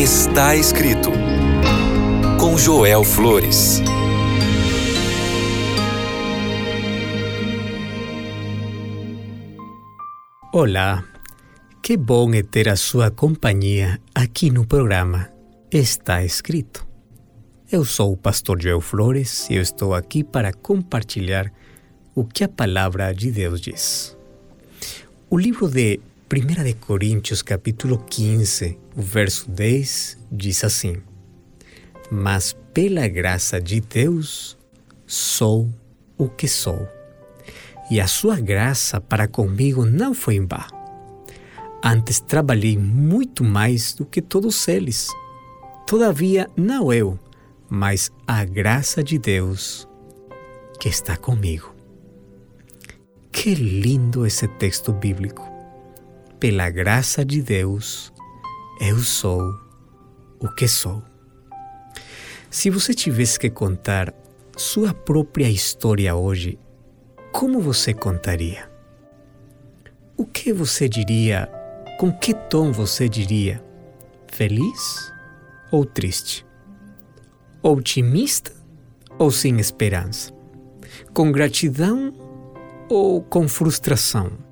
Está escrito com Joel Flores. Olá, que bom é ter a sua companhia aqui no programa Está Escrito. Eu sou o pastor Joel Flores e eu estou aqui para compartilhar o que a palavra de Deus diz. O livro de 1 de Coríntios, capítulo 15, o verso 10, diz assim: Mas pela graça de Deus sou o que sou. E a sua graça para comigo não foi em vão. Antes trabalhei muito mais do que todos eles. Todavia, não eu, mas a graça de Deus que está comigo. Que lindo esse texto bíblico. Pela graça de Deus, eu sou o que sou. Se você tivesse que contar sua própria história hoje, como você contaria? O que você diria? Com que tom você diria? Feliz ou triste? Otimista ou sem esperança? Com gratidão ou com frustração?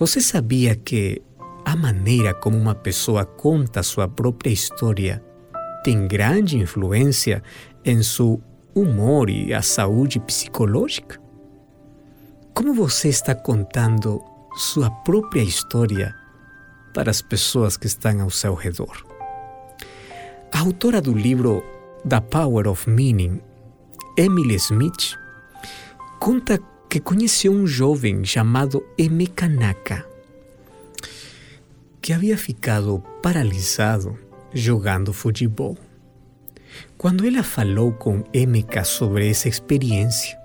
Você sabia que a maneira como uma pessoa conta sua própria história tem grande influência em seu humor e a saúde psicológica? Como você está contando sua própria história para as pessoas que estão ao seu redor? A autora do livro The Power of Meaning, Emily Smith, conta que conheceu um jovem chamado Emeka Naka, que havia ficado paralisado jogando futebol. Quando ela falou com Emeka sobre essa experiência,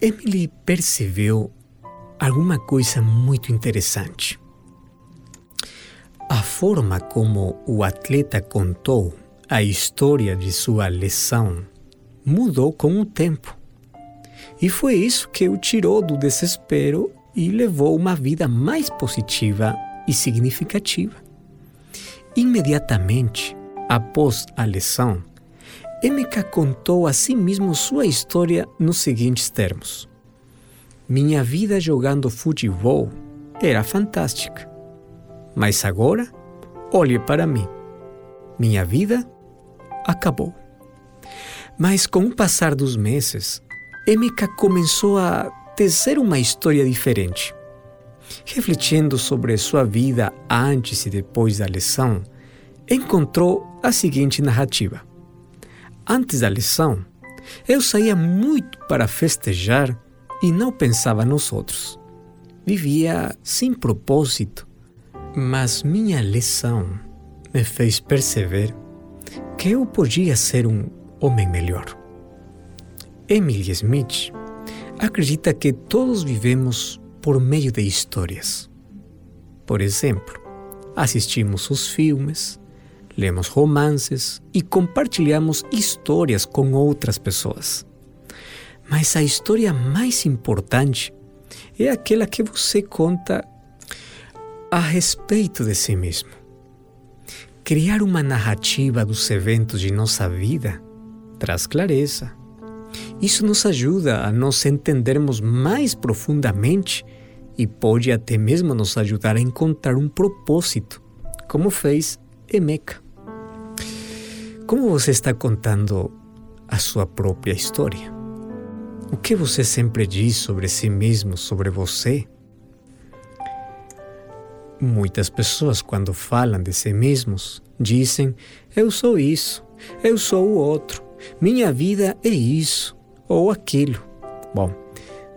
Emily percebeu alguma coisa muito interessante. A forma como o atleta contou a história de sua lesão mudou com o tempo. E foi isso que o tirou do desespero e levou uma vida mais positiva e significativa. Imediatamente após a lesão, Emeka contou a si mesmo sua história nos seguintes termos: Minha vida jogando futebol era fantástica, mas agora olhe para mim. Minha vida acabou. Mas com o passar dos meses, Emeka começou a tecer uma história diferente. Refletindo sobre sua vida antes e depois da lesão, encontrou a seguinte narrativa. Antes da lesão, eu saía muito para festejar e não pensava nos outros. Vivia sem propósito, mas minha lesão me fez perceber que eu podia ser um homem melhor. Emily Smith acredita que todos vivemos por meio de histórias. Por exemplo, assistimos os filmes, lemos romances e compartilhamos histórias com outras pessoas. Mas a história mais importante é aquela que você conta a respeito de si mesmo. Criar uma narrativa dos eventos de nossa vida traz clareza, isso nos ajuda a nos entendermos mais profundamente e pode até mesmo nos ajudar a encontrar um propósito, como fez Emeka. Como você está contando a sua própria história? O que você sempre diz sobre si mesmo, sobre você? Muitas pessoas, quando falam de si mesmos, dizem: Eu sou isso, eu sou o outro, minha vida é isso ou aquilo. Bom,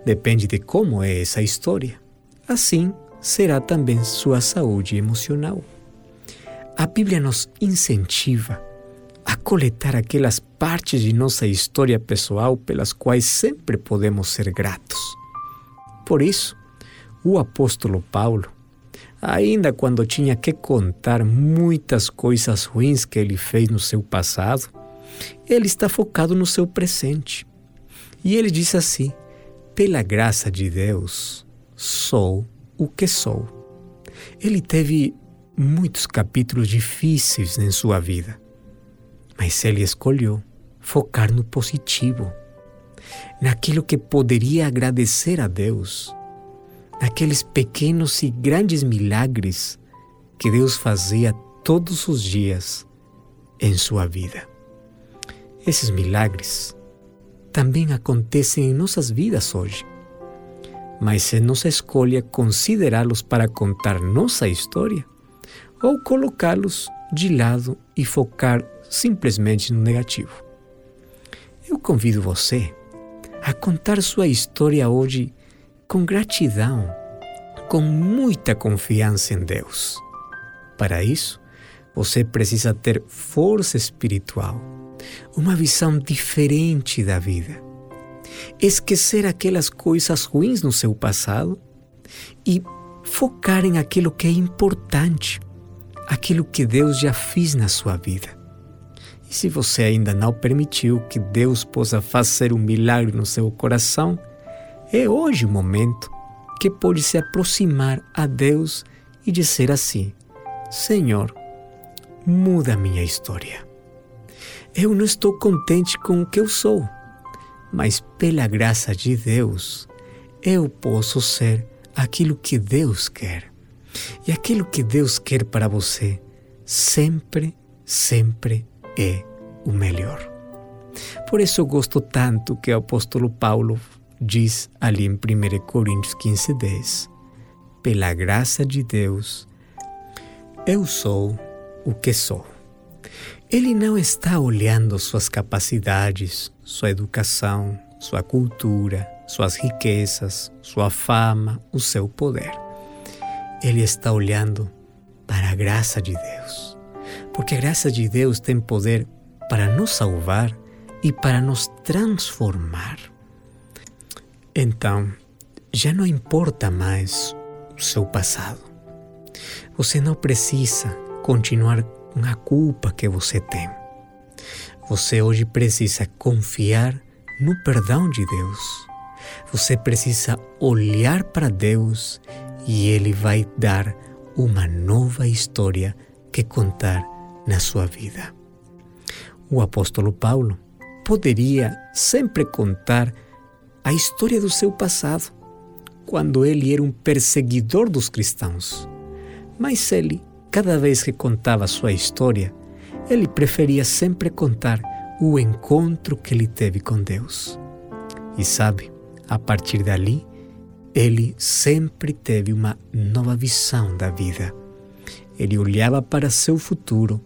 depende de como é essa história. Assim será também sua saúde emocional. A Bíblia nos incentiva a coletar aquelas partes de nossa história pessoal pelas quais sempre podemos ser gratos. Por isso, o apóstolo Paulo, ainda quando tinha que contar muitas coisas ruins que ele fez no seu passado, ele está focado no seu presente. E ele disse assim: pela graça de Deus, sou o que sou. Ele teve muitos capítulos difíceis em sua vida, mas ele escolheu focar no positivo, naquilo que poderia agradecer a Deus, naqueles pequenos e grandes milagres que Deus fazia todos os dias em sua vida. Esses milagres também acontecem em nossas vidas hoje. Mas se nossa escolha considerá-los para contar nossa história, ou colocá-los de lado e focar simplesmente no negativo. Eu convido você a contar sua história hoje com gratidão, com muita confiança em Deus. Para isso, você precisa ter força espiritual, uma visão diferente da vida. Esquecer aquelas coisas ruins no seu passado e focar em aquilo que é importante, aquilo que Deus já fez na sua vida. E se você ainda não permitiu que Deus possa fazer um milagre no seu coração, é hoje o momento que pode se aproximar a Deus e dizer assim: Senhor, muda minha história. Eu não estou contente com o que eu sou, mas pela graça de Deus, eu posso ser aquilo que Deus quer. E aquilo que Deus quer para você sempre, sempre é o melhor. Por isso eu gosto tanto que o apóstolo Paulo diz ali em 1 Coríntios 15, 10: Pela graça de Deus, eu sou o que sou. Ele não está olhando suas capacidades, sua educação, sua cultura, suas riquezas, sua fama, o seu poder. Ele está olhando para a graça de Deus. Porque a graça de Deus tem poder para nos salvar e para nos transformar. Então, já não importa mais o seu passado. Você não precisa continuar com a culpa que você tem. Você hoje precisa confiar no perdão de Deus. Você precisa olhar para Deus e Ele vai dar uma nova história que contar na sua vida. O apóstolo Paulo poderia sempre contar a história do seu passado, quando ele era um perseguidor dos cristãos. Mas ele, cada vez que contava sua história, ele preferia sempre contar o encontro que ele teve com Deus. E sabe, a partir dali, ele sempre teve uma nova visão da vida. Ele olhava para seu futuro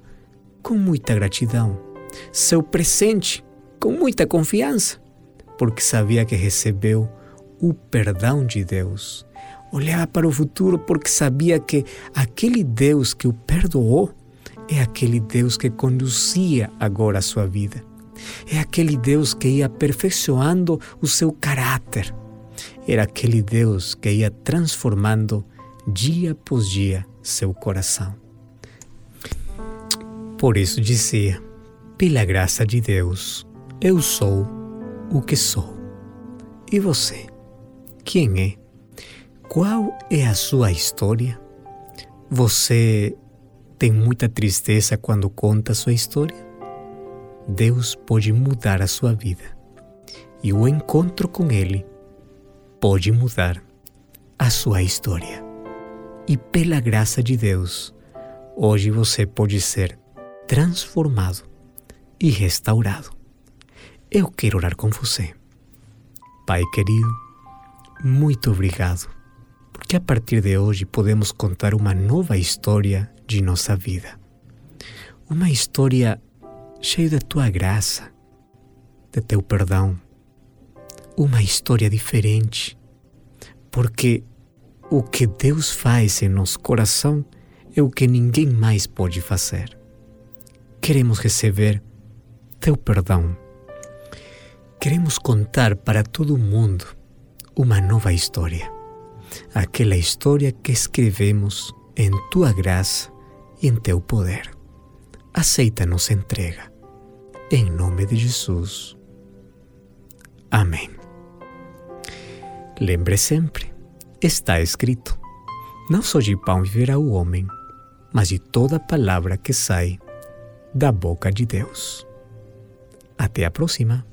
com muita gratidão seu presente com muita confiança, porque sabia que recebeu o perdão de Deus. Olhava para o futuro porque sabia que aquele Deus que o perdoou é aquele Deus que conduzia agora a sua vida. É aquele Deus que ia aperfeiçoando o seu caráter. Era aquele Deus que ia transformando dia após dia seu coração. Por isso dizia: pela graça de Deus, eu sou o que sou. E você? Quem é? Qual é a sua história? Você tem muita tristeza quando conta sua história? Deus pode mudar a sua vida. E o encontro com Ele pode mudar a sua história. E pela graça de Deus, hoje você pode ser transformado e restaurado. Eu quero orar com você. Pai querido, muito obrigado, porque a partir de hoje podemos contar uma nova história de nossa vida. Uma história cheia da tua graça, de teu perdão. Uma história diferente, porque o que Deus faz em nosso coração é o que ninguém mais pode fazer. Queremos receber teu perdão. Queremos contar para todo mundo uma nova história. Aquela história que escrevemos em tua graça e em teu poder. Aceita nossa entrega. Em nome de Jesus. Amém. Lembre sempre, está escrito: Não só de pão viverá o homem, mas de toda palavra que sai da boca de Deus. Até a próxima!